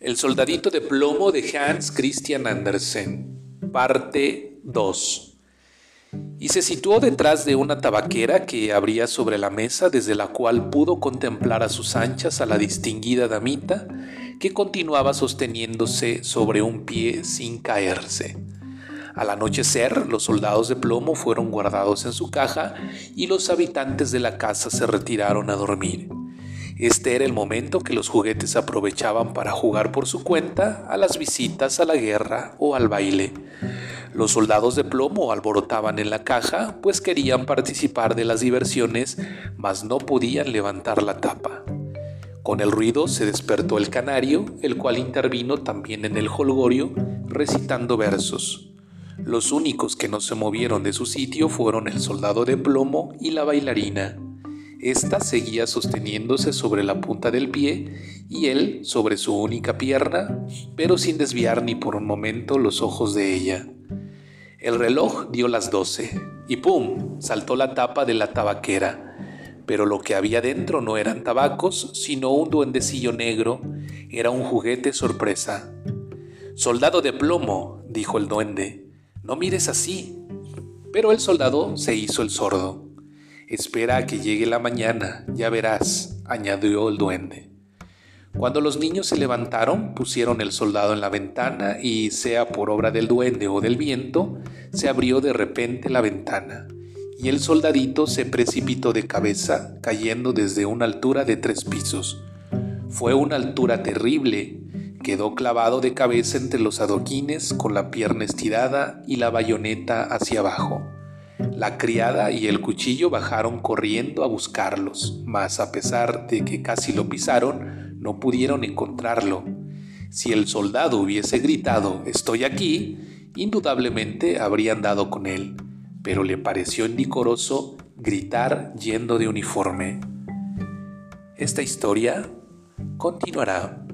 El soldadito de plomo de Hans Christian Andersen, parte 2. Y se situó detrás de una tabaquera que abría sobre la mesa desde la cual pudo contemplar a sus anchas a la distinguida damita que continuaba sosteniéndose sobre un pie sin caerse. Al anochecer, los soldados de plomo fueron guardados en su caja y los habitantes de la casa se retiraron a dormir. Este era el momento que los juguetes aprovechaban para jugar por su cuenta a las visitas a la guerra o al baile. Los soldados de plomo alborotaban en la caja, pues querían participar de las diversiones, mas no podían levantar la tapa. Con el ruido se despertó el canario, el cual intervino también en el holgorio, recitando versos. Los únicos que no se movieron de su sitio fueron el soldado de plomo y la bailarina. Esta seguía sosteniéndose sobre la punta del pie y él sobre su única pierna, pero sin desviar ni por un momento los ojos de ella. El reloj dio las doce y ¡pum! saltó la tapa de la tabaquera. Pero lo que había dentro no eran tabacos, sino un duendecillo negro. Era un juguete sorpresa. Soldado de plomo, dijo el duende, no mires así. Pero el soldado se hizo el sordo. Espera a que llegue la mañana, ya verás, añadió el duende. Cuando los niños se levantaron, pusieron el soldado en la ventana y, sea por obra del duende o del viento, se abrió de repente la ventana, y el soldadito se precipitó de cabeza, cayendo desde una altura de tres pisos. Fue una altura terrible, quedó clavado de cabeza entre los adoquines con la pierna estirada y la bayoneta hacia abajo. La criada y el cuchillo bajaron corriendo a buscarlos, mas a pesar de que casi lo pisaron, no pudieron encontrarlo. Si el soldado hubiese gritado Estoy aquí, indudablemente habrían dado con él, pero le pareció indicoroso gritar yendo de uniforme. Esta historia continuará.